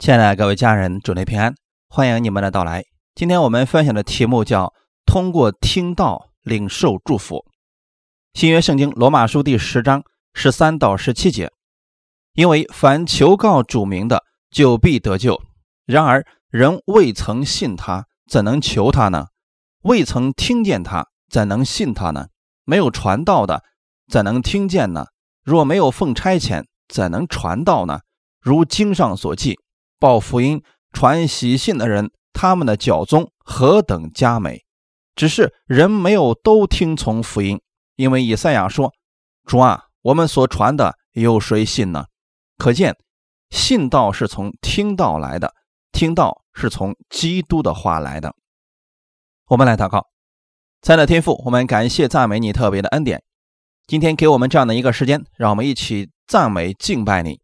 亲爱的各位家人，祝您平安，欢迎你们的到来。今天我们分享的题目叫“通过听道领受祝福”。新约圣经罗马书第十章十三到十七节，因为凡求告主名的，就必得救。然而人未曾信他，怎能求他呢？未曾听见他，怎能信他呢？没有传道的，怎能听见呢？若没有奉差遣，怎能传道呢？如经上所记。报福音、传喜信的人，他们的教宗何等佳美！只是人没有都听从福音，因为以赛亚说：“主啊，我们所传的有谁信呢？”可见信道是从听道来的，听道是从基督的话来的。我们来祷告，亲爱的天父，我们感谢赞美你特别的恩典。今天给我们这样的一个时间，让我们一起赞美敬拜你。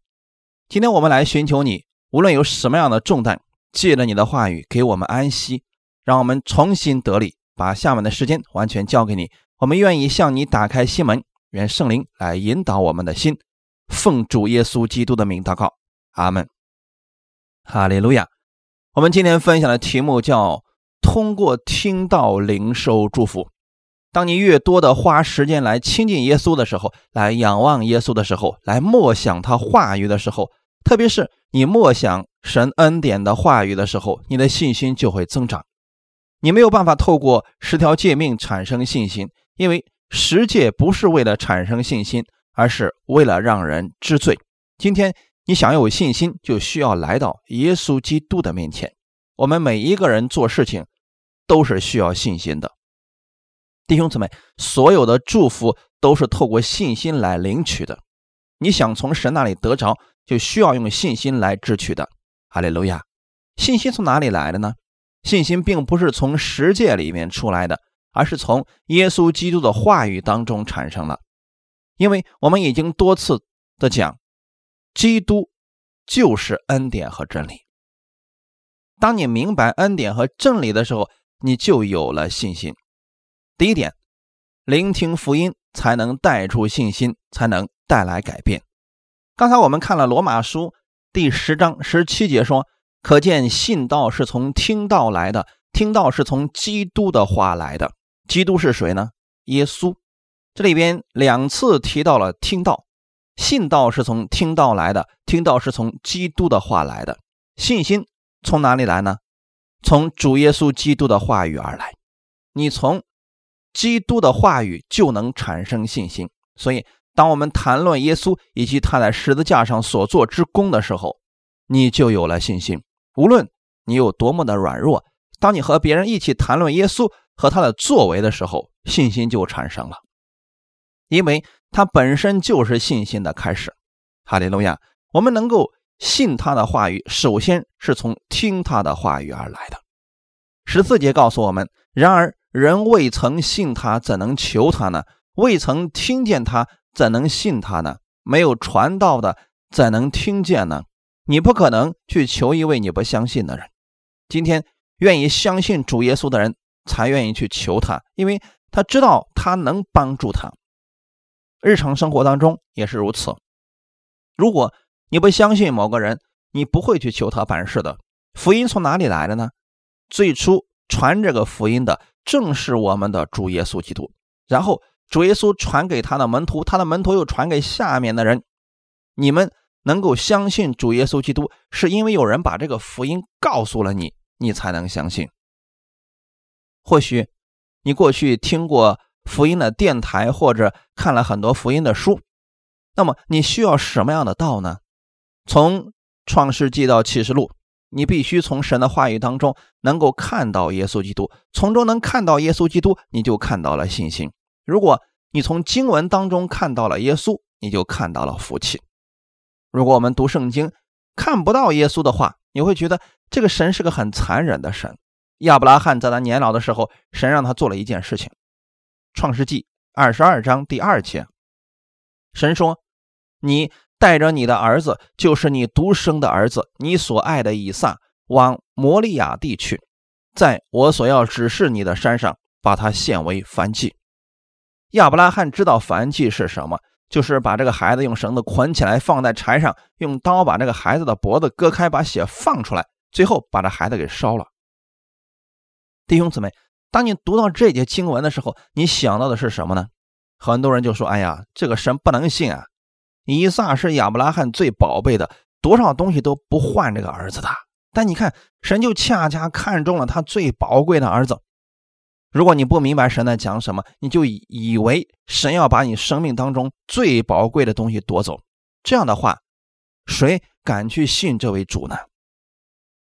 今天我们来寻求你。无论有什么样的重担，借着你的话语给我们安息，让我们重新得力。把下面的时间完全交给你，我们愿意向你打开心门，愿圣灵来引导我们的心。奉主耶稣基督的名祷告，阿门。哈利路亚。我们今天分享的题目叫“通过听到灵受祝福”。当你越多的花时间来亲近耶稣的时候，来仰望耶稣的时候，来默想他话语的时候。特别是你默想神恩典的话语的时候，你的信心就会增长。你没有办法透过十条诫命产生信心，因为十诫不是为了产生信心，而是为了让人知罪。今天你想要有信心，就需要来到耶稣基督的面前。我们每一个人做事情都是需要信心的，弟兄姊妹，所有的祝福都是透过信心来领取的。你想从神那里得着。就需要用信心来支取的，哈利路亚！信心从哪里来的呢？信心并不是从十诫里面出来的，而是从耶稣基督的话语当中产生了。因为我们已经多次的讲，基督就是恩典和真理。当你明白恩典和真理的时候，你就有了信心。第一点，聆听福音才能带出信心，才能带来改变。刚才我们看了罗马书第十章十七节，说：“可见信道是从听道来的，听道是从基督的话来的。基督是谁呢？耶稣。这里边两次提到了听道，信道是从听道来的，听道是从基督的话来的。信心从哪里来呢？从主耶稣基督的话语而来。你从基督的话语就能产生信心，所以。”当我们谈论耶稣以及他在十字架上所做之功的时候，你就有了信心。无论你有多么的软弱，当你和别人一起谈论耶稣和他的作为的时候，信心就产生了，因为他本身就是信心的开始。哈利路亚！我们能够信他的话语，首先是从听他的话语而来的。十四节告诉我们：然而人未曾信他，怎能求他呢？未曾听见他。怎能信他呢？没有传道的，怎能听见呢？你不可能去求一位你不相信的人。今天愿意相信主耶稣的人，才愿意去求他，因为他知道他能帮助他。日常生活当中也是如此。如果你不相信某个人，你不会去求他办事的。福音从哪里来的呢？最初传这个福音的正是我们的主耶稣基督，然后。主耶稣传给他的门徒，他的门徒又传给下面的人。你们能够相信主耶稣基督，是因为有人把这个福音告诉了你，你才能相信。或许你过去听过福音的电台，或者看了很多福音的书，那么你需要什么样的道呢？从创世纪到启示录，你必须从神的话语当中能够看到耶稣基督，从中能看到耶稣基督，你就看到了信心。如果你从经文当中看到了耶稣，你就看到了福气。如果我们读圣经看不到耶稣的话，你会觉得这个神是个很残忍的神。亚伯拉罕在他年老的时候，神让他做了一件事情，《创世纪二十二章第二节，神说：“你带着你的儿子，就是你独生的儿子，你所爱的以撒，往摩利亚地去，在我所要指示你的山上，把他献为燔祭。”亚伯拉罕知道燔祭是什么，就是把这个孩子用绳子捆起来放在柴上，用刀把这个孩子的脖子割开，把血放出来，最后把这孩子给烧了。弟兄姊妹，当你读到这节经文的时候，你想到的是什么呢？很多人就说：“哎呀，这个神不能信啊！以撒是亚伯拉罕最宝贝的，多少东西都不换这个儿子的。但你看，神就恰恰看中了他最宝贵的儿子。如果你不明白神在讲什么，你就以为神要把你生命当中最宝贵的东西夺走。这样的话，谁敢去信这位主呢？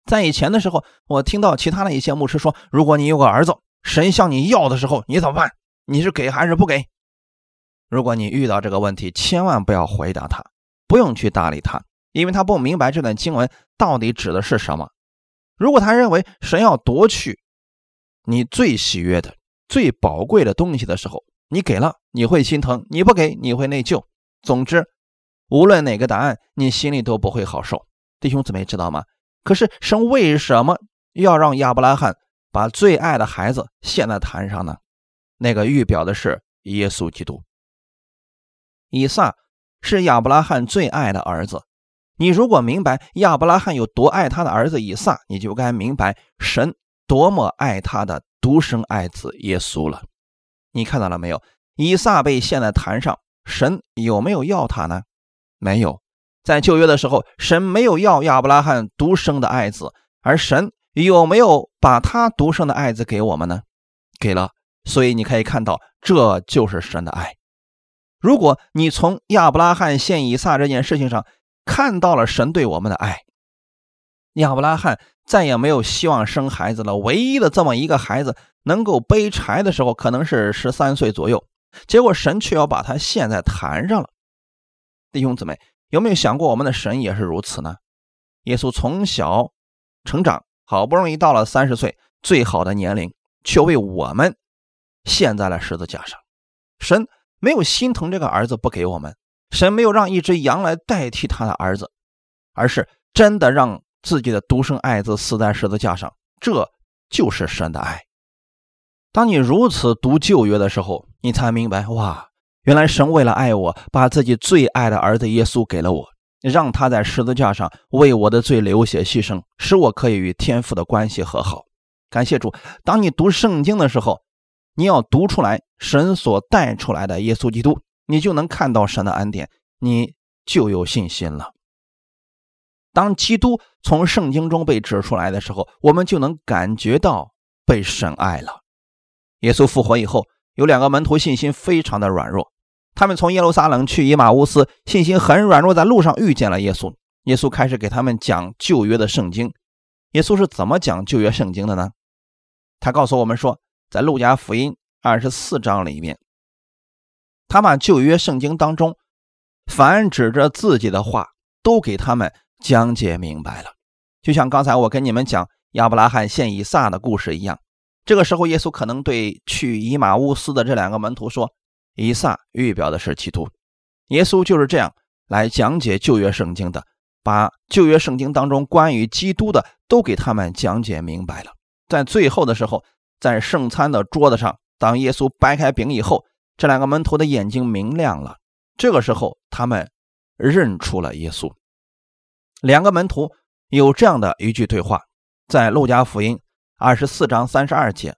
在以前的时候，我听到其他的一些牧师说：如果你有个儿子，神向你要的时候，你怎么办？你是给还是不给？”如果你遇到这个问题，千万不要回答他，不用去搭理他，因为他不明白这段经文到底指的是什么。如果他认为神要夺去你最喜悦的、最宝贵的东西的时候，你给了你会心疼，你不给你会内疚。总之，无论哪个答案，你心里都不会好受。弟兄姊妹知道吗？可是神为什么要让亚伯拉罕把最爱的孩子献在坛上呢？那个预表的是耶稣基督。以撒是亚伯拉罕最爱的儿子。你如果明白亚伯拉罕有多爱他的儿子以撒，你就该明白神多么爱他的独生爱子耶稣了。你看到了没有？以撒被献在坛上，神有没有要他呢？没有。在旧约的时候，神没有要亚伯拉罕独生的爱子，而神有没有把他独生的爱子给我们呢？给了。所以你可以看到，这就是神的爱。如果你从亚伯拉罕献以撒这件事情上看到了神对我们的爱，亚伯拉罕再也没有希望生孩子了。唯一的这么一个孩子能够背柴的时候，可能是十三岁左右。结果神却要把他献在坛上了。弟兄姊妹，有没有想过我们的神也是如此呢？耶稣从小成长，好不容易到了三十岁最好的年龄，却为我们献在了十字架上。神。没有心疼这个儿子不给我们，神没有让一只羊来代替他的儿子，而是真的让自己的独生爱子死在十字架上，这就是神的爱。当你如此读旧约的时候，你才明白，哇，原来神为了爱我，把自己最爱的儿子耶稣给了我，让他在十字架上为我的罪流血牺牲，使我可以与天父的关系和好。感谢主，当你读圣经的时候。你要读出来神所带出来的耶稣基督，你就能看到神的恩典，你就有信心了。当基督从圣经中被指出来的时候，我们就能感觉到被神爱了。耶稣复活以后，有两个门徒信心非常的软弱，他们从耶路撒冷去以马乌斯，信心很软弱，在路上遇见了耶稣。耶稣开始给他们讲旧约的圣经。耶稣是怎么讲旧约圣经的呢？他告诉我们说。在路加福音二十四章里面，他把旧约圣经当中凡指着自己的话都给他们讲解明白了。就像刚才我跟你们讲亚伯拉罕献以撒的故事一样，这个时候耶稣可能对去以马乌斯的这两个门徒说：“以撒预表的是基督。”耶稣就是这样来讲解旧约圣经的，把旧约圣经当中关于基督的都给他们讲解明白了。在最后的时候。在圣餐的桌子上，当耶稣掰开饼以后，这两个门徒的眼睛明亮了。这个时候，他们认出了耶稣。两个门徒有这样的一句对话，在路加福音二十四章三十二节，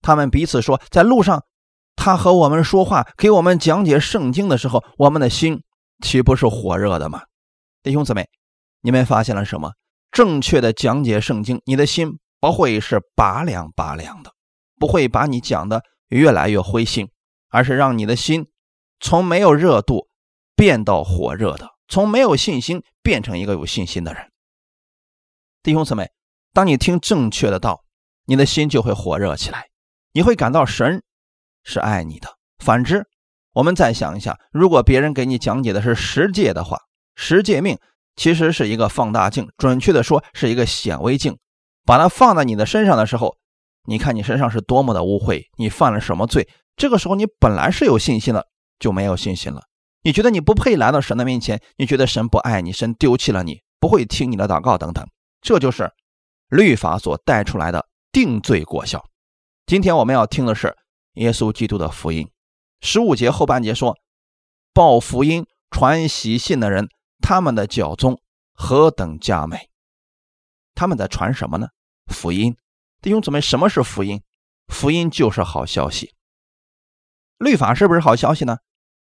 他们彼此说：“在路上，他和我们说话，给我们讲解圣经的时候，我们的心岂不是火热的吗？”弟兄姊妹，你们发现了什么？正确的讲解圣经，你的心不会是拔凉拔凉的。不会把你讲的越来越灰心，而是让你的心从没有热度变到火热的，从没有信心变成一个有信心的人。弟兄姊妹，当你听正确的道，你的心就会火热起来，你会感到神是爱你的。反之，我们再想一下，如果别人给你讲解的是十诫的话，十诫命其实是一个放大镜，准确的说是一个显微镜，把它放在你的身上的时候。你看你身上是多么的污秽，你犯了什么罪？这个时候你本来是有信心的，就没有信心了。你觉得你不配来到神的面前，你觉得神不爱你，神丢弃了你，不会听你的祷告等等。这就是律法所带出来的定罪果效。今天我们要听的是耶稣基督的福音。十五节后半节说：“报福音、传喜信的人，他们的脚踪何等佳美！他们在传什么呢？福音。弟兄姊妹，什么是福音？福音就是好消息。律法是不是好消息呢？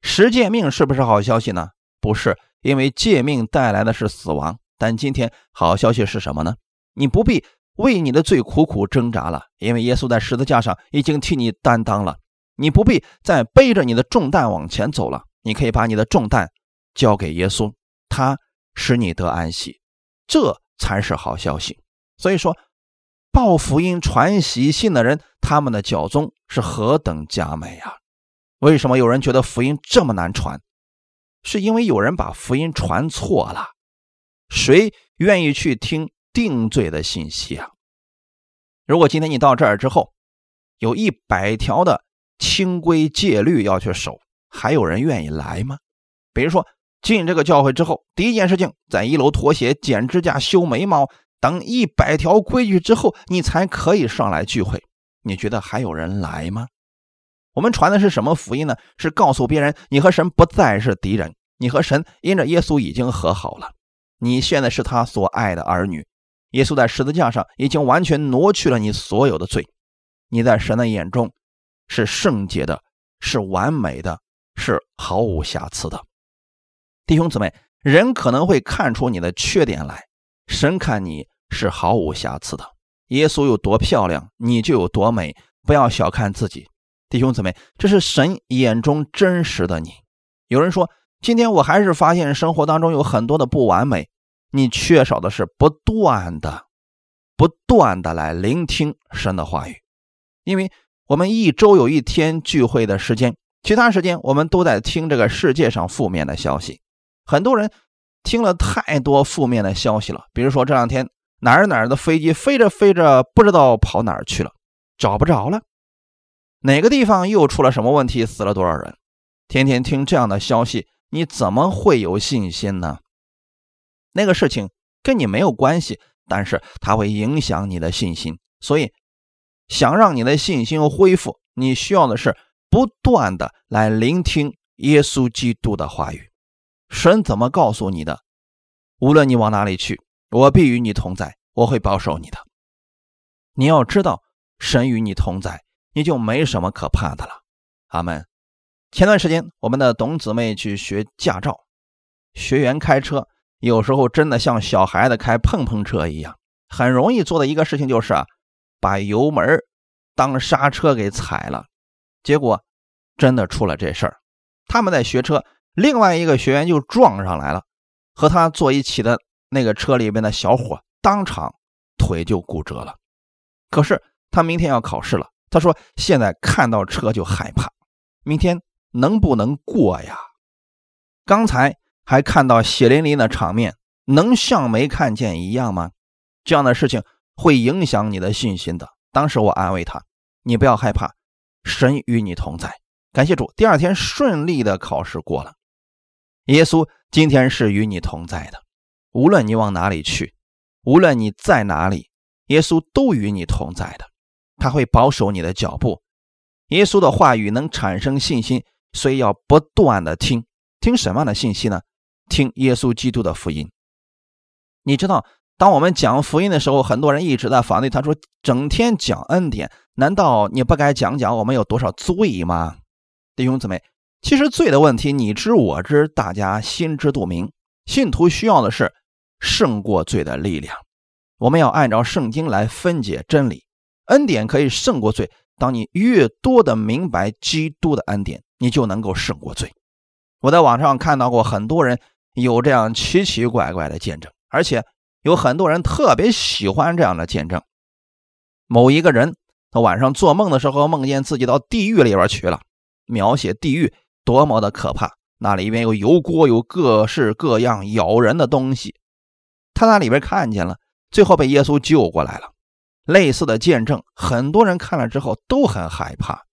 十诫命是不是好消息呢？不是，因为诫命带来的是死亡。但今天好消息是什么呢？你不必为你的罪苦苦挣扎了，因为耶稣在十字架上已经替你担当了。你不必再背着你的重担往前走了，你可以把你的重担交给耶稣，他使你得安息，这才是好消息。所以说。报福音、传喜信的人，他们的脚踪是何等佳美啊！为什么有人觉得福音这么难传？是因为有人把福音传错了。谁愿意去听定罪的信息啊？如果今天你到这儿之后，有一百条的清规戒律要去守，还有人愿意来吗？比如说进这个教会之后，第一件事情在一楼脱鞋、剪指甲、修眉毛。等一百条规矩之后，你才可以上来聚会。你觉得还有人来吗？我们传的是什么福音呢？是告诉别人，你和神不再是敌人，你和神因着耶稣已经和好了。你现在是他所爱的儿女，耶稣在十字架上已经完全挪去了你所有的罪。你在神的眼中是圣洁的，是完美的，是毫无瑕疵的。弟兄姊妹，人可能会看出你的缺点来，神看你。是毫无瑕疵的。耶稣有多漂亮，你就有多美。不要小看自己，弟兄姊妹，这是神眼中真实的你。有人说，今天我还是发现生活当中有很多的不完美。你缺少的是不断的、不断的来聆听神的话语。因为我们一周有一天聚会的时间，其他时间我们都在听这个世界上负面的消息。很多人听了太多负面的消息了，比如说这两天。哪儿哪儿的飞机飞着飞着，不知道跑哪儿去了，找不着了。哪个地方又出了什么问题，死了多少人？天天听这样的消息，你怎么会有信心呢？那个事情跟你没有关系，但是它会影响你的信心。所以，想让你的信心恢复，你需要的是不断的来聆听耶稣基督的话语。神怎么告诉你的？无论你往哪里去。我必与你同在，我会保守你的。你要知道，神与你同在，你就没什么可怕的了。阿门。前段时间，我们的董姊妹去学驾照，学员开车有时候真的像小孩子开碰碰车一样，很容易做的一个事情就是啊，把油门当刹车给踩了，结果真的出了这事儿。他们在学车，另外一个学员就撞上来了，和他坐一起的。那个车里边的小伙当场腿就骨折了，可是他明天要考试了。他说现在看到车就害怕，明天能不能过呀？刚才还看到血淋淋的场面，能像没看见一样吗？这样的事情会影响你的信心的。当时我安慰他：“你不要害怕，神与你同在。”感谢主，第二天顺利的考试过了。耶稣今天是与你同在的。无论你往哪里去，无论你在哪里，耶稣都与你同在的，他会保守你的脚步。耶稣的话语能产生信心，所以要不断的听。听什么样的信息呢？听耶稣基督的福音。你知道，当我们讲福音的时候，很多人一直在反对。他说：“整天讲恩典，难道你不该讲讲我们有多少罪吗？”弟兄姊妹，其实罪的问题你知我知，大家心知肚明。信徒需要的是。胜过罪的力量，我们要按照圣经来分解真理。恩典可以胜过罪。当你越多的明白基督的恩典，你就能够胜过罪。我在网上看到过很多人有这样奇奇怪怪的见证，而且有很多人特别喜欢这样的见证。某一个人他晚上做梦的时候，梦见自己到地狱里边去了，描写地狱多么的可怕，那里面有油锅，有各式各样咬人的东西。他在里边看见了，最后被耶稣救过来了。类似的见证，很多人看了之后都很害怕。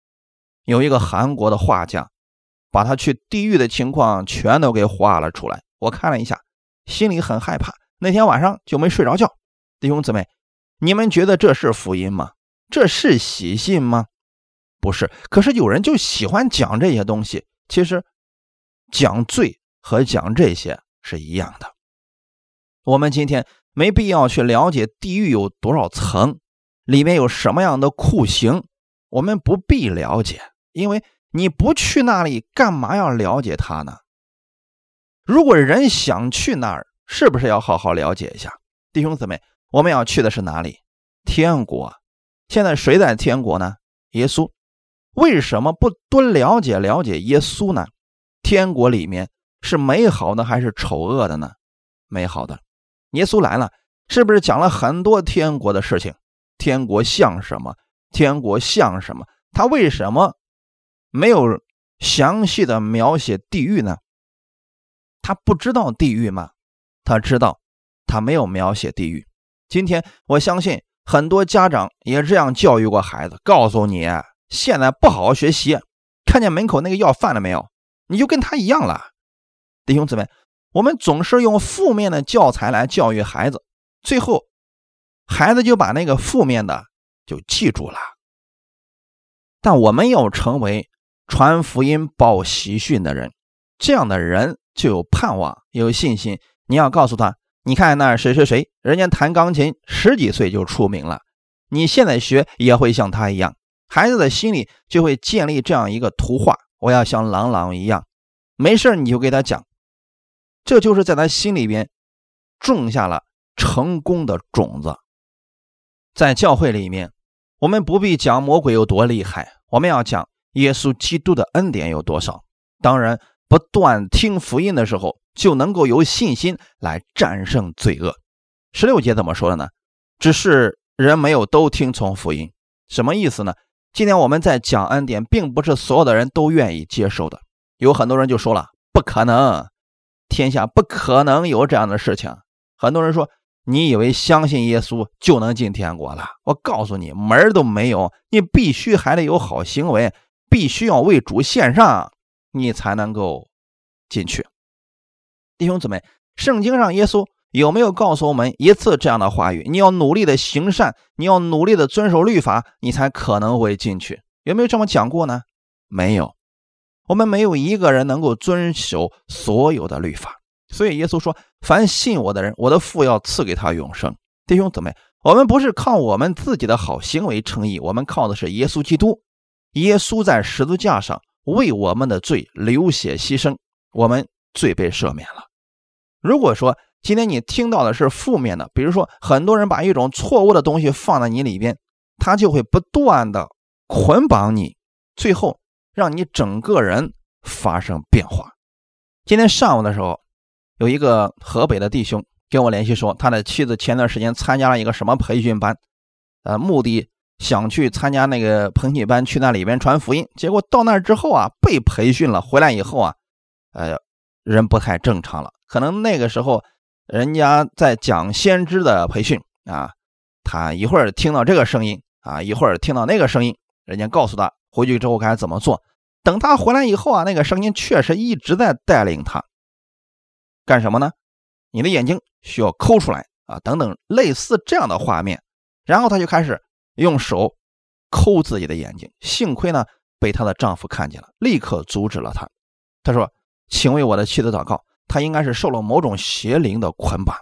有一个韩国的画家，把他去地狱的情况全都给画了出来。我看了一下，心里很害怕。那天晚上就没睡着觉。弟兄姊妹，你们觉得这是福音吗？这是喜信吗？不是。可是有人就喜欢讲这些东西。其实，讲罪和讲这些是一样的。我们今天没必要去了解地狱有多少层，里面有什么样的酷刑，我们不必了解，因为你不去那里，干嘛要了解它呢？如果人想去那儿，是不是要好好了解一下？弟兄姊妹，我们要去的是哪里？天国。现在谁在天国呢？耶稣。为什么不多了解了解耶稣呢？天国里面是美好的还是丑恶的呢？美好的。耶稣来了，是不是讲了很多天国的事情？天国像什么？天国像什么？他为什么没有详细的描写地狱呢？他不知道地狱吗？他知道，他没有描写地狱。今天我相信很多家长也这样教育过孩子，告诉你现在不好好学习，看见门口那个要饭的没有，你就跟他一样了。弟兄姊妹。我们总是用负面的教材来教育孩子，最后孩子就把那个负面的就记住了。但我们要成为传福音、报喜讯的人，这样的人就有盼望、有信心。你要告诉他：“你看那谁谁谁，人家弹钢琴十几岁就出名了，你现在学也会像他一样。”孩子的心里就会建立这样一个图画：我要像朗朗一样。没事你就给他讲。这就是在他心里边种下了成功的种子。在教会里面，我们不必讲魔鬼有多厉害，我们要讲耶稣基督的恩典有多少。当然，不断听福音的时候，就能够有信心来战胜罪恶。十六节怎么说的呢？只是人没有都听从福音，什么意思呢？今天我们在讲恩典，并不是所有的人都愿意接受的。有很多人就说了，不可能。天下不可能有这样的事情。很多人说：“你以为相信耶稣就能进天国了？”我告诉你，门儿都没有。你必须还得有好行为，必须要为主献上，你才能够进去。弟兄姊妹，圣经上耶稣有没有告诉我们一次这样的话语？你要努力的行善，你要努力的遵守律法，你才可能会进去。有没有这么讲过呢？没有。我们没有一个人能够遵守所有的律法，所以耶稣说：“凡信我的人，我的父要赐给他永生。”弟兄姊妹，我们不是靠我们自己的好行为称义，我们靠的是耶稣基督。耶稣在十字架上为我们的罪流血牺牲，我们罪被赦免了。如果说今天你听到的是负面的，比如说很多人把一种错误的东西放在你里边，他就会不断的捆绑你，最后。让你整个人发生变化。今天上午的时候，有一个河北的弟兄跟我联系说，他的妻子前段时间参加了一个什么培训班，呃，目的想去参加那个培训班，去那里边传福音。结果到那之后啊，被培训了，回来以后啊，呃，人不太正常了。可能那个时候人家在讲先知的培训啊，他一会儿听到这个声音啊，一会儿听到那个声音，人家告诉他。回去之后该怎么做？等他回来以后啊，那个声音确实一直在带领他干什么呢？你的眼睛需要抠出来啊，等等类似这样的画面。然后他就开始用手抠自己的眼睛。幸亏呢，被她的丈夫看见了，立刻阻止了他。他说：“请为我的妻子祷告，她应该是受了某种邪灵的捆绑。”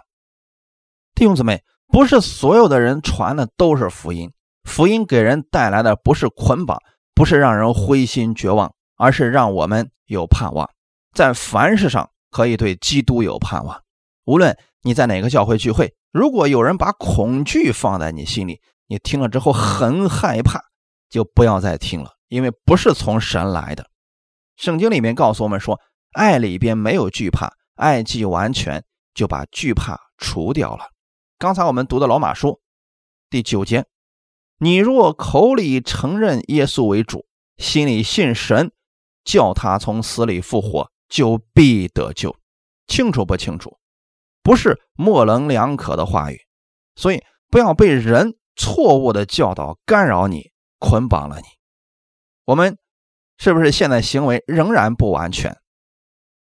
弟兄姊妹，不是所有的人传的都是福音，福音给人带来的不是捆绑。不是让人灰心绝望，而是让我们有盼望，在凡事上可以对基督有盼望。无论你在哪个教会聚会，如果有人把恐惧放在你心里，你听了之后很害怕，就不要再听了，因为不是从神来的。圣经里面告诉我们说，爱里边没有惧怕，爱既完全，就把惧怕除掉了。刚才我们读的老马书第九节。你若口里承认耶稣为主，心里信神，叫他从死里复活，就必得救。清楚不清楚？不是模棱两可的话语，所以不要被人错误的教导干扰你，捆绑了你。我们是不是现在行为仍然不完全？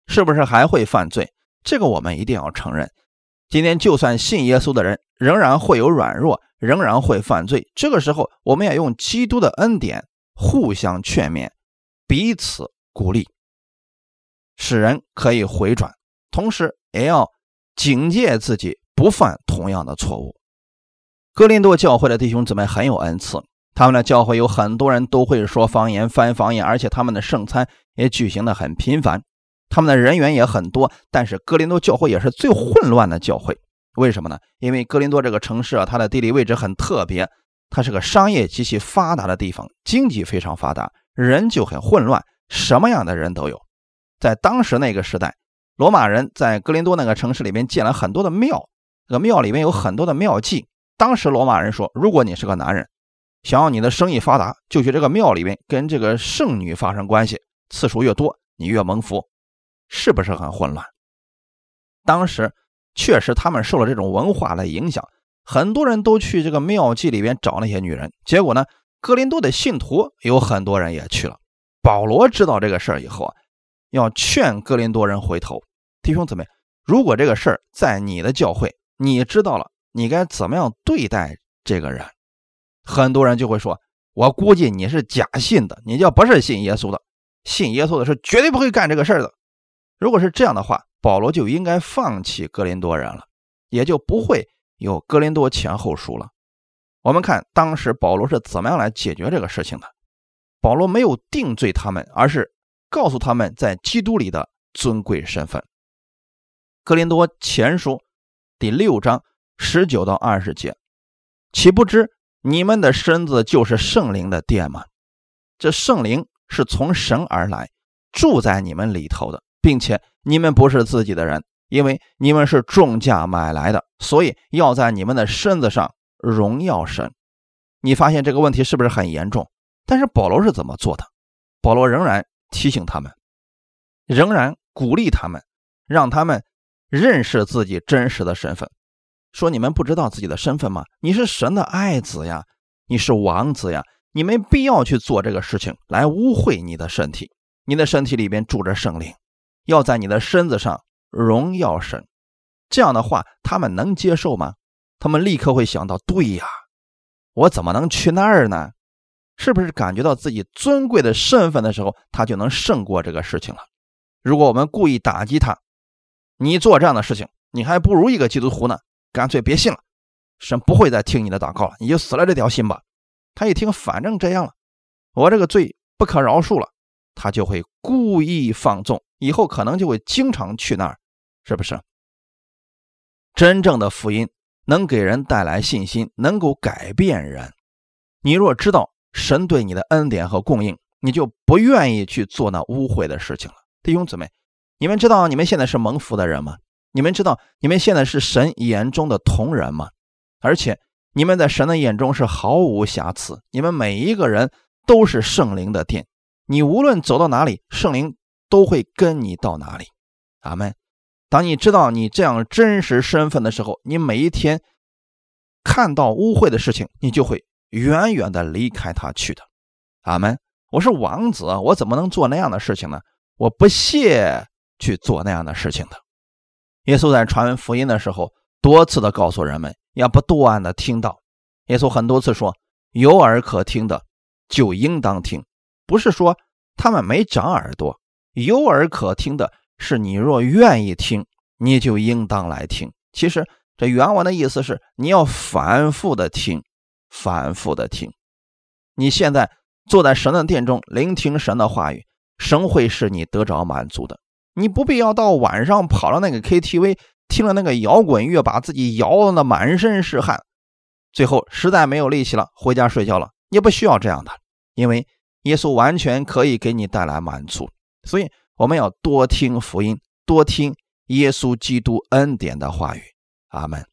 是不是还会犯罪？这个我们一定要承认。今天就算信耶稣的人，仍然会有软弱。仍然会犯罪，这个时候我们也用基督的恩典互相劝勉，彼此鼓励。使人可以回转，同时也要警戒自己不犯同样的错误。哥林多教会的弟兄姊妹很有恩赐，他们的教会有很多人都会说方言、翻方言，而且他们的圣餐也举行的很频繁，他们的人员也很多。但是哥林多教会也是最混乱的教会，为什么呢？因为哥林多这个城市啊，它的地理位置很特别，它是个商业极其发达的地方，经济非常发达，人就很混乱，什么样的人都有。在当时那个时代，罗马人在哥林多那个城市里面建了很多的庙，这个庙里面有很多的庙妓。当时罗马人说：“如果你是个男人，想要你的生意发达，就去这个庙里面跟这个圣女发生关系，次数越多，你越蒙福。”是不是很混乱？当时确实他们受了这种文化的影响，很多人都去这个庙妓里边找那些女人。结果呢，哥林多的信徒有很多人也去了。保罗知道这个事儿以后啊，要劝哥林多人回头。弟兄姊妹，如果这个事儿在你的教会，你知道了。你该怎么样对待这个人？很多人就会说：“我估计你是假信的，你就不是信耶稣的。信耶稣的是绝对不会干这个事儿的。”如果是这样的话，保罗就应该放弃哥林多人了，也就不会有哥林多前后书了。我们看当时保罗是怎么样来解决这个事情的。保罗没有定罪他们，而是告诉他们在基督里的尊贵身份。哥林多前书第六章。十九到二十节，岂不知你们的身子就是圣灵的殿吗？这圣灵是从神而来，住在你们里头的，并且你们不是自己的人，因为你们是重价买来的，所以要在你们的身子上荣耀神。你发现这个问题是不是很严重？但是保罗是怎么做的？保罗仍然提醒他们，仍然鼓励他们，让他们认识自己真实的身份。说你们不知道自己的身份吗？你是神的爱子呀，你是王子呀，你没必要去做这个事情来污秽你的身体。你的身体里边住着圣灵，要在你的身子上荣耀神。这样的话，他们能接受吗？他们立刻会想到：对呀，我怎么能去那儿呢？是不是感觉到自己尊贵的身份的时候，他就能胜过这个事情了？如果我们故意打击他，你做这样的事情，你还不如一个基督徒呢。干脆别信了，神不会再听你的祷告了，你就死了这条心吧。他一听，反正这样了，我这个罪不可饶恕了，他就会故意放纵，以后可能就会经常去那儿，是不是？真正的福音能给人带来信心，能够改变人。你若知道神对你的恩典和供应，你就不愿意去做那污秽的事情了。弟兄姊妹，你们知道你们现在是蒙福的人吗？你们知道你们现在是神眼中的同人吗？而且你们在神的眼中是毫无瑕疵。你们每一个人都是圣灵的殿，你无论走到哪里，圣灵都会跟你到哪里。阿门。当你知道你这样真实身份的时候，你每一天看到污秽的事情，你就会远远的离开他去的。阿门。我是王子，我怎么能做那样的事情呢？我不屑去做那样的事情的。耶稣在传福音的时候，多次的告诉人们要不断的听到。耶稣很多次说：“有耳可听的，就应当听。”不是说他们没长耳朵，有耳可听的是你若愿意听，你就应当来听。其实这原文的意思是你要反复的听，反复的听。你现在坐在神的殿中聆听神的话语，神会使你得着满足的。你不必要到晚上跑到那个 KTV 听了那个摇滚乐，把自己摇的满身是汗，最后实在没有力气了，回家睡觉了。你不需要这样的，因为耶稣完全可以给你带来满足。所以我们要多听福音，多听耶稣基督恩典的话语。阿门。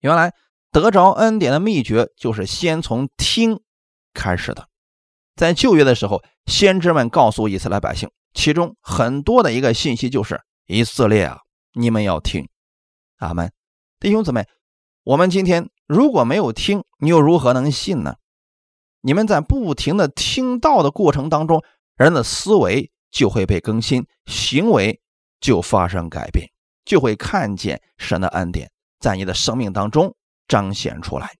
原来得着恩典的秘诀就是先从听开始的。在旧约的时候，先知们告诉以色列百姓。其中很多的一个信息就是以色列啊，你们要听，阿门，弟兄姊妹，我们今天如果没有听，你又如何能信呢？你们在不停的听到的过程当中，人的思维就会被更新，行为就发生改变，就会看见神的恩典在你的生命当中彰显出来。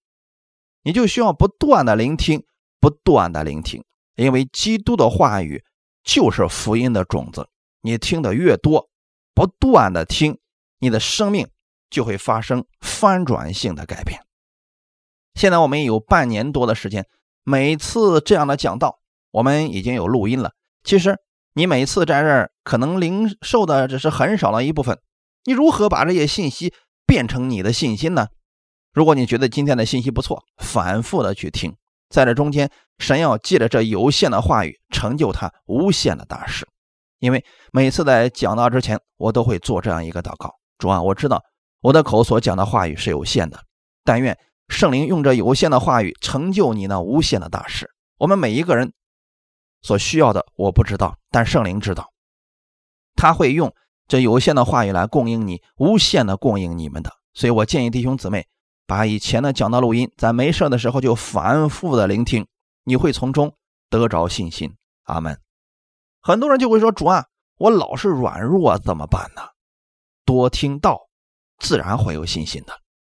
你就需要不断的聆听，不断的聆听，因为基督的话语。就是福音的种子，你听得越多，不断的听，你的生命就会发生翻转性的改变。现在我们有半年多的时间，每次这样的讲道，我们已经有录音了。其实你每次在这儿可能领受的只是很少的一部分，你如何把这些信息变成你的信心呢？如果你觉得今天的信息不错，反复的去听，在这中间，神要借着这有限的话语，成就他无限的大事。因为每次在讲道之前，我都会做这样一个祷告：主啊，我知道我的口所讲的话语是有限的，但愿。圣灵用这有限的话语成就你那无限的大事。我们每一个人所需要的，我不知道，但圣灵知道，他会用这有限的话语来供应你，无限的供应你们的。所以我建议弟兄姊妹把以前的讲道录音，在没事的时候就反复的聆听，你会从中得着信心。阿门。很多人就会说：“主啊，我老是软弱，怎么办呢？”多听道，自然会有信心的。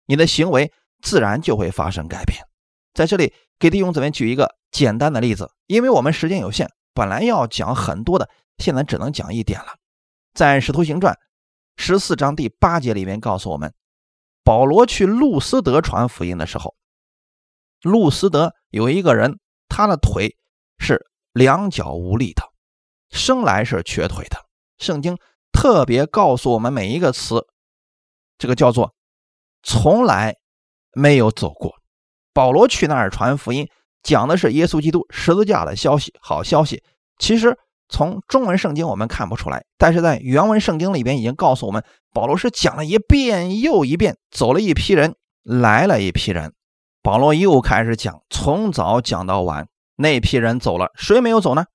你的行为。自然就会发生改变。在这里给弟兄姊妹举一个简单的例子，因为我们时间有限，本来要讲很多的，现在只能讲一点了。在《使徒行传》十四章第八节里面告诉我们，保罗去路斯德传福音的时候，路斯德有一个人，他的腿是两脚无力的，生来是瘸腿的。圣经特别告诉我们每一个词，这个叫做从来。没有走过，保罗去那儿传福音，讲的是耶稣基督十字架的消息，好消息。其实从中文圣经我们看不出来，但是在原文圣经里边已经告诉我们，保罗是讲了一遍又一遍，走了一批人，来了一批人。保罗又开始讲，从早讲到晚，那批人走了，谁没有走呢？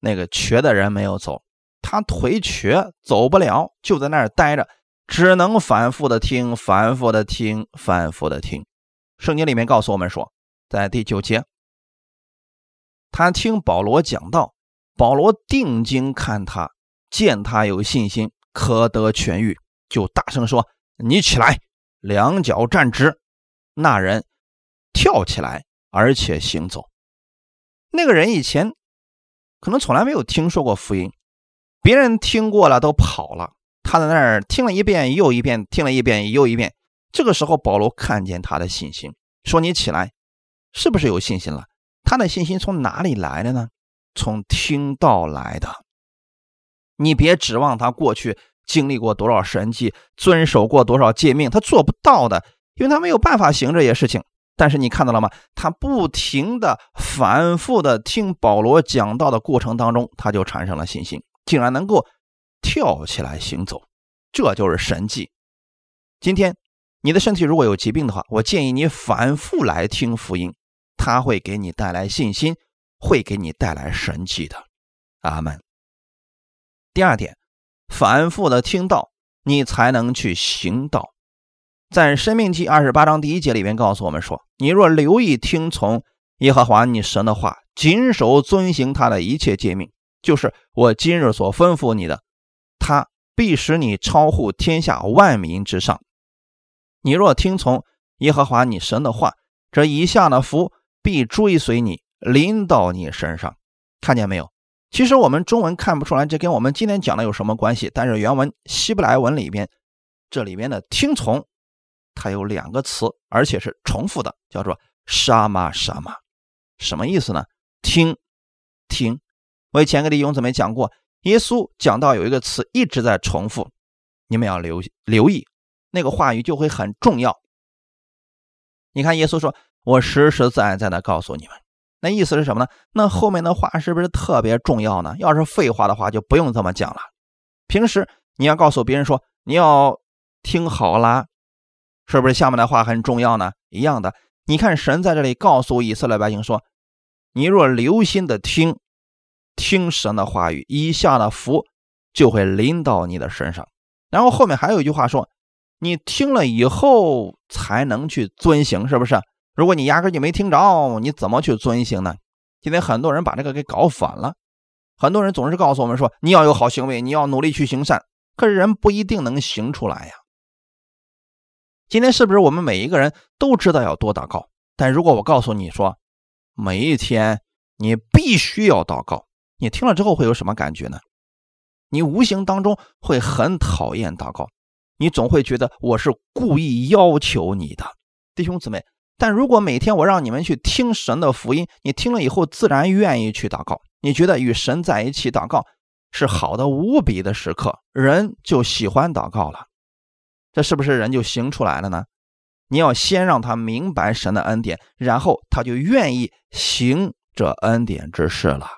那个瘸的人没有走，他腿瘸，走不了，就在那儿待着。只能反复的听，反复的听，反复的听。圣经里面告诉我们说，在第九节，他听保罗讲道，保罗定睛看他，见他有信心，可得痊愈，就大声说：“你起来，两脚站直。”那人跳起来，而且行走。那个人以前可能从来没有听说过福音，别人听过了都跑了。他在那儿听了一遍又一遍，听了一遍又一遍。这个时候，保罗看见他的信心，说：“你起来，是不是有信心了？”他的信心从哪里来的呢？从听到来的。你别指望他过去经历过多少神迹，遵守过多少诫命，他做不到的，因为他没有办法行这些事情。但是你看到了吗？他不停的、反复的听保罗讲道的过程当中，他就产生了信心，竟然能够。跳起来行走，这就是神迹。今天你的身体如果有疾病的话，我建议你反复来听福音，它会给你带来信心，会给你带来神迹的。阿门。第二点，反复的听到，你才能去行道。在《生命记》二十八章第一节里面告诉我们说：“你若留意听从耶和华你神的话，谨守遵行他的一切诫命，就是我今日所吩咐你的。”他必使你超乎天下万民之上。你若听从耶和华你神的话，这以下的福必追随你，临到你身上。看见没有？其实我们中文看不出来，这跟我们今天讲的有什么关系？但是原文希伯来文里边，这里边的听从，它有两个词，而且是重复的，叫做沙玛沙玛。什么意思呢？听，听。我以前跟弟兄姊妹讲过。耶稣讲到有一个词一直在重复，你们要留留意，那个话语就会很重要。你看，耶稣说：“我实实在在的告诉你们。”那意思是什么呢？那后面的话是不是特别重要呢？要是废话的话，就不用这么讲了。平时你要告诉别人说：“你要听好啦，是不是下面的话很重要呢？”一样的，你看神在这里告诉以色列百姓说：“你若留心的听。”听神的话语，以下的福就会临到你的身上。然后后面还有一句话说：“你听了以后才能去遵行，是不是？如果你压根就没听着，你怎么去遵行呢？”今天很多人把这个给搞反了。很多人总是告诉我们说：“你要有好行为，你要努力去行善。”可是人不一定能行出来呀。今天是不是我们每一个人都知道要多祷告？但如果我告诉你说，每一天你必须要祷告。你听了之后会有什么感觉呢？你无形当中会很讨厌祷告，你总会觉得我是故意要求你的，弟兄姊妹。但如果每天我让你们去听神的福音，你听了以后自然愿意去祷告，你觉得与神在一起祷告是好的无比的时刻，人就喜欢祷告了，这是不是人就行出来了呢？你要先让他明白神的恩典，然后他就愿意行这恩典之事了。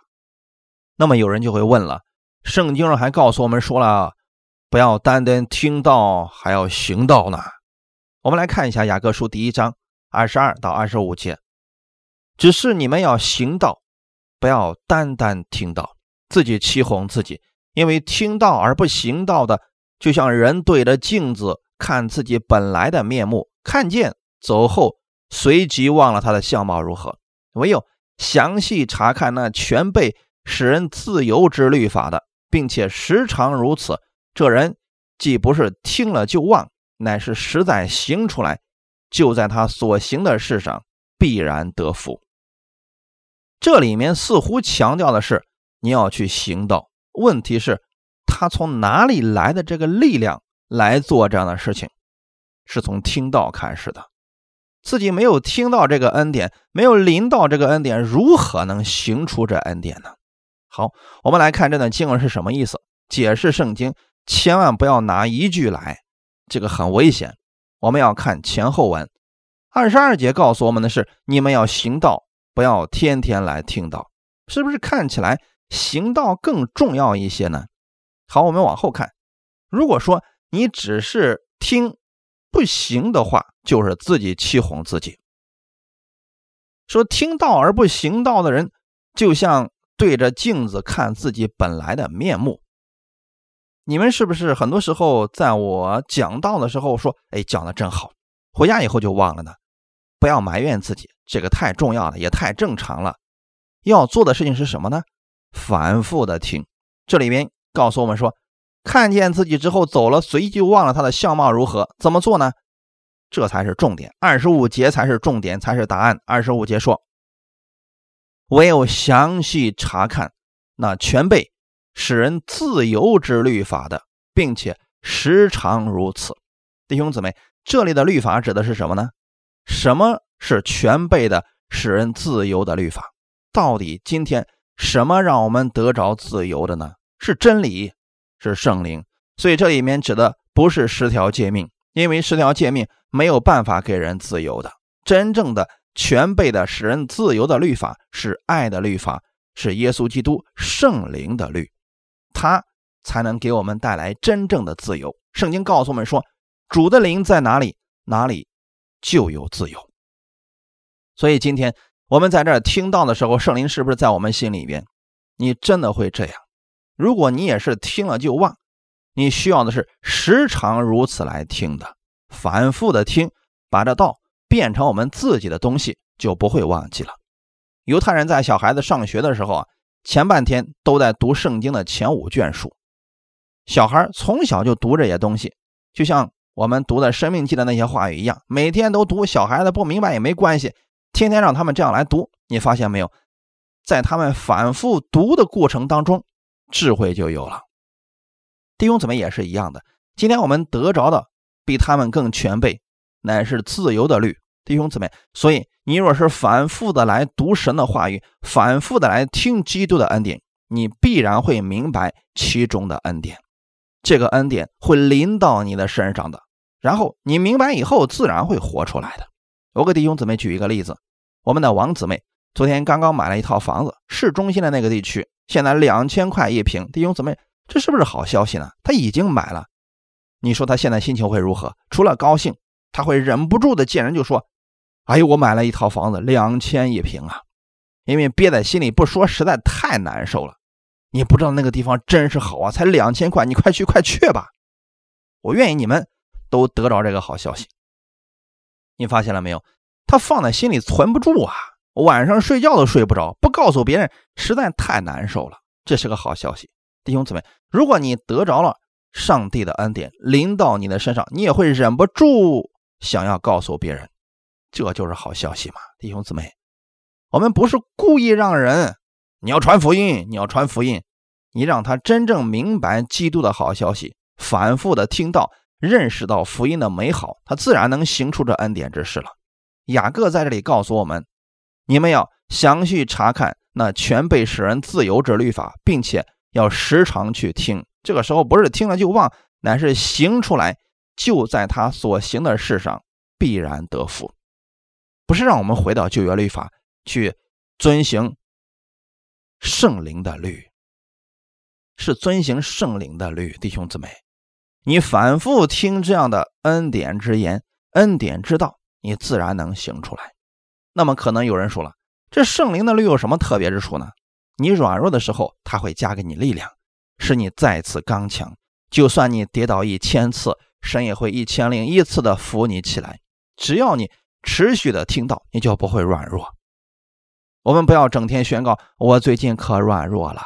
那么有人就会问了。圣经上还告诉我们说了，不要单单听到，还要行道呢。我们来看一下雅各书第一章二十二到二十五节，只是你们要行道，不要单单听到，自己欺哄自己，因为听到而不行道的，就像人对着镜子看自己本来的面目，看见走后，随即忘了他的相貌如何。唯有详细查看那全被使人自由之律法的。并且时常如此，这人既不是听了就忘，乃是实在行出来，就在他所行的事上必然得福。这里面似乎强调的是你要去行道，问题是，他从哪里来的这个力量来做这样的事情？是从听到开始的，自己没有听到这个恩典，没有临到这个恩典，如何能行出这恩典呢？好，我们来看这段经文是什么意思。解释圣经，千万不要拿一句来，这个很危险。我们要看前后文。二十二节告诉我们的是，你们要行道，不要天天来听道，是不是看起来行道更重要一些呢？好，我们往后看。如果说你只是听不行的话，就是自己欺哄自己。说听道而不行道的人，就像。对着镜子看自己本来的面目，你们是不是很多时候在我讲道的时候说：“哎，讲的真好。”回家以后就忘了呢？不要埋怨自己，这个太重要了，也太正常了。要做的事情是什么呢？反复的听。这里边告诉我们说，看见自己之后走了，随即忘了他的相貌如何，怎么做呢？这才是重点。二十五节才是重点，才是答案。二十五节说。唯有详细查看那全被使人自由之律法的，并且时常如此，弟兄姊妹，这里的律法指的是什么呢？什么是全备的使人自由的律法？到底今天什么让我们得着自由的呢？是真理，是圣灵。所以这里面指的不是十条诫命，因为十条诫命没有办法给人自由的，真正的。全备的使人自由的律法是爱的律法，是耶稣基督圣灵的律，他才能给我们带来真正的自由。圣经告诉我们说，主的灵在哪里，哪里就有自由。所以今天我们在这听到的时候，圣灵是不是在我们心里边？你真的会这样？如果你也是听了就忘，你需要的是时常如此来听的，反复的听，把这道。变成我们自己的东西，就不会忘记了。犹太人在小孩子上学的时候啊，前半天都在读圣经的前五卷书。小孩从小就读这些东西，就像我们读的《生命记》的那些话语一样，每天都读。小孩子不明白也没关系，天天让他们这样来读。你发现没有，在他们反复读的过程当中，智慧就有了。弟兄姊妹也是一样的。今天我们得着的比他们更全备，乃是自由的律。弟兄姊妹，所以你若是反复的来读神的话语，反复的来听基督的恩典，你必然会明白其中的恩典。这个恩典会临到你的身上的，然后你明白以后，自然会活出来的。我给弟兄姊妹举一个例子：我们的王姊妹昨天刚刚买了一套房子，市中心的那个地区，现在两千块一平。弟兄姊妹，这是不是好消息呢？他已经买了，你说他现在心情会如何？除了高兴，他会忍不住的见人就说。哎呦，我买了一套房子，两千一平啊！因为憋在心里不说，实在太难受了。你不知道那个地方真是好啊，才两千块，你快去快去吧！我愿意你们都得着这个好消息。你发现了没有？他放在心里存不住啊，晚上睡觉都睡不着，不告诉别人实在太难受了。这是个好消息，弟兄姊妹，如果你得着了上帝的恩典临到你的身上，你也会忍不住想要告诉别人。这就是好消息嘛，弟兄姊妹，我们不是故意让人，你要传福音，你要传福音，你让他真正明白基督的好消息，反复的听到、认识到福音的美好，他自然能行出这恩典之事了。雅各在这里告诉我们：你们要详细查看那全被使人自由之律法，并且要时常去听。这个时候不是听了就忘，乃是行出来，就在他所行的事上必然得福。不是让我们回到旧约律法去遵行圣灵的律。是遵行圣灵的律，弟兄姊妹，你反复听这样的恩典之言、恩典之道，你自然能行出来。那么可能有人说了，这圣灵的律有什么特别之处呢？你软弱的时候，他会加给你力量，使你再次刚强。就算你跌倒一千次，神也会一千零一次的扶你起来。只要你持续的听到，你就不会软弱。我们不要整天宣告我最近可软弱了。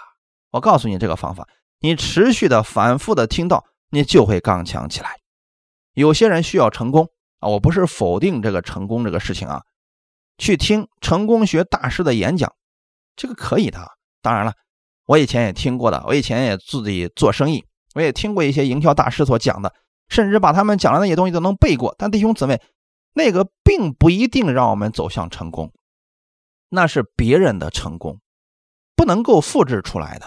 我告诉你这个方法，你持续的、反复的听到，你就会刚强起来。有些人需要成功啊，我不是否定这个成功这个事情啊，去听成功学大师的演讲，这个可以的。当然了，我以前也听过的，我以前也自己做生意，我也听过一些营销大师所讲的，甚至把他们讲的那些东西都能背过。但弟兄姊妹，那个并不一定让我们走向成功，那是别人的成功，不能够复制出来的。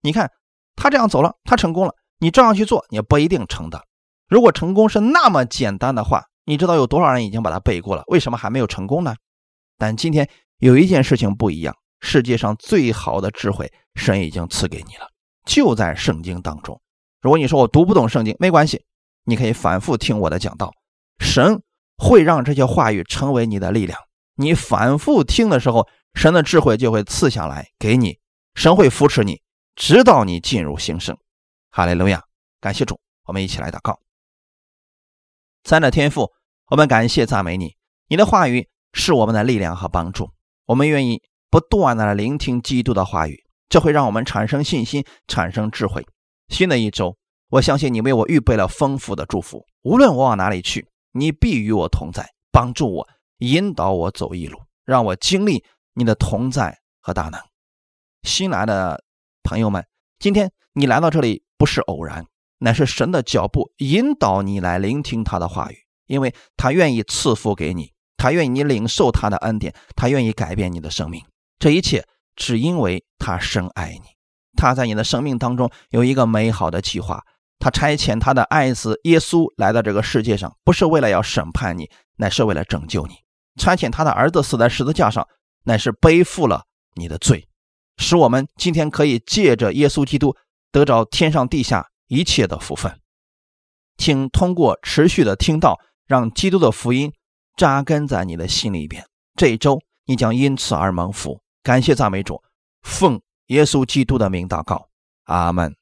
你看，他这样走了，他成功了。你照样去做，也不一定成的。如果成功是那么简单的话，你知道有多少人已经把它背过了？为什么还没有成功呢？但今天有一件事情不一样，世界上最好的智慧，神已经赐给你了，就在圣经当中。如果你说我读不懂圣经，没关系，你可以反复听我的讲道，神会让这些话语成为你的力量。你反复听的时候，神的智慧就会赐下来给你，神会扶持你。直到你进入新生，哈利路亚！感谢主，我们一起来祷告。三的天赋，我们感谢赞美你，你的话语是我们的力量和帮助。我们愿意不断的聆听基督的话语，这会让我们产生信心，产生智慧。新的一周，我相信你为我预备了丰富的祝福。无论我往哪里去，你必与我同在，帮助我，引导我走一路，让我经历你的同在和大能。新来的。朋友们，今天你来到这里不是偶然，乃是神的脚步引导你来聆听他的话语，因为他愿意赐福给你，他愿意你领受他的恩典，他愿意改变你的生命。这一切只因为他深爱你，他在你的生命当中有一个美好的计划。他差遣他的爱子耶稣来到这个世界上，不是为了要审判你，乃是为了拯救你。差遣他的儿子死在十字架上，乃是背负了你的罪。使我们今天可以借着耶稣基督得着天上地下一切的福分，请通过持续的听到，让基督的福音扎根在你的心里边。这一周你将因此而蒙福。感谢赞美主，奉耶稣基督的名祷告，阿门。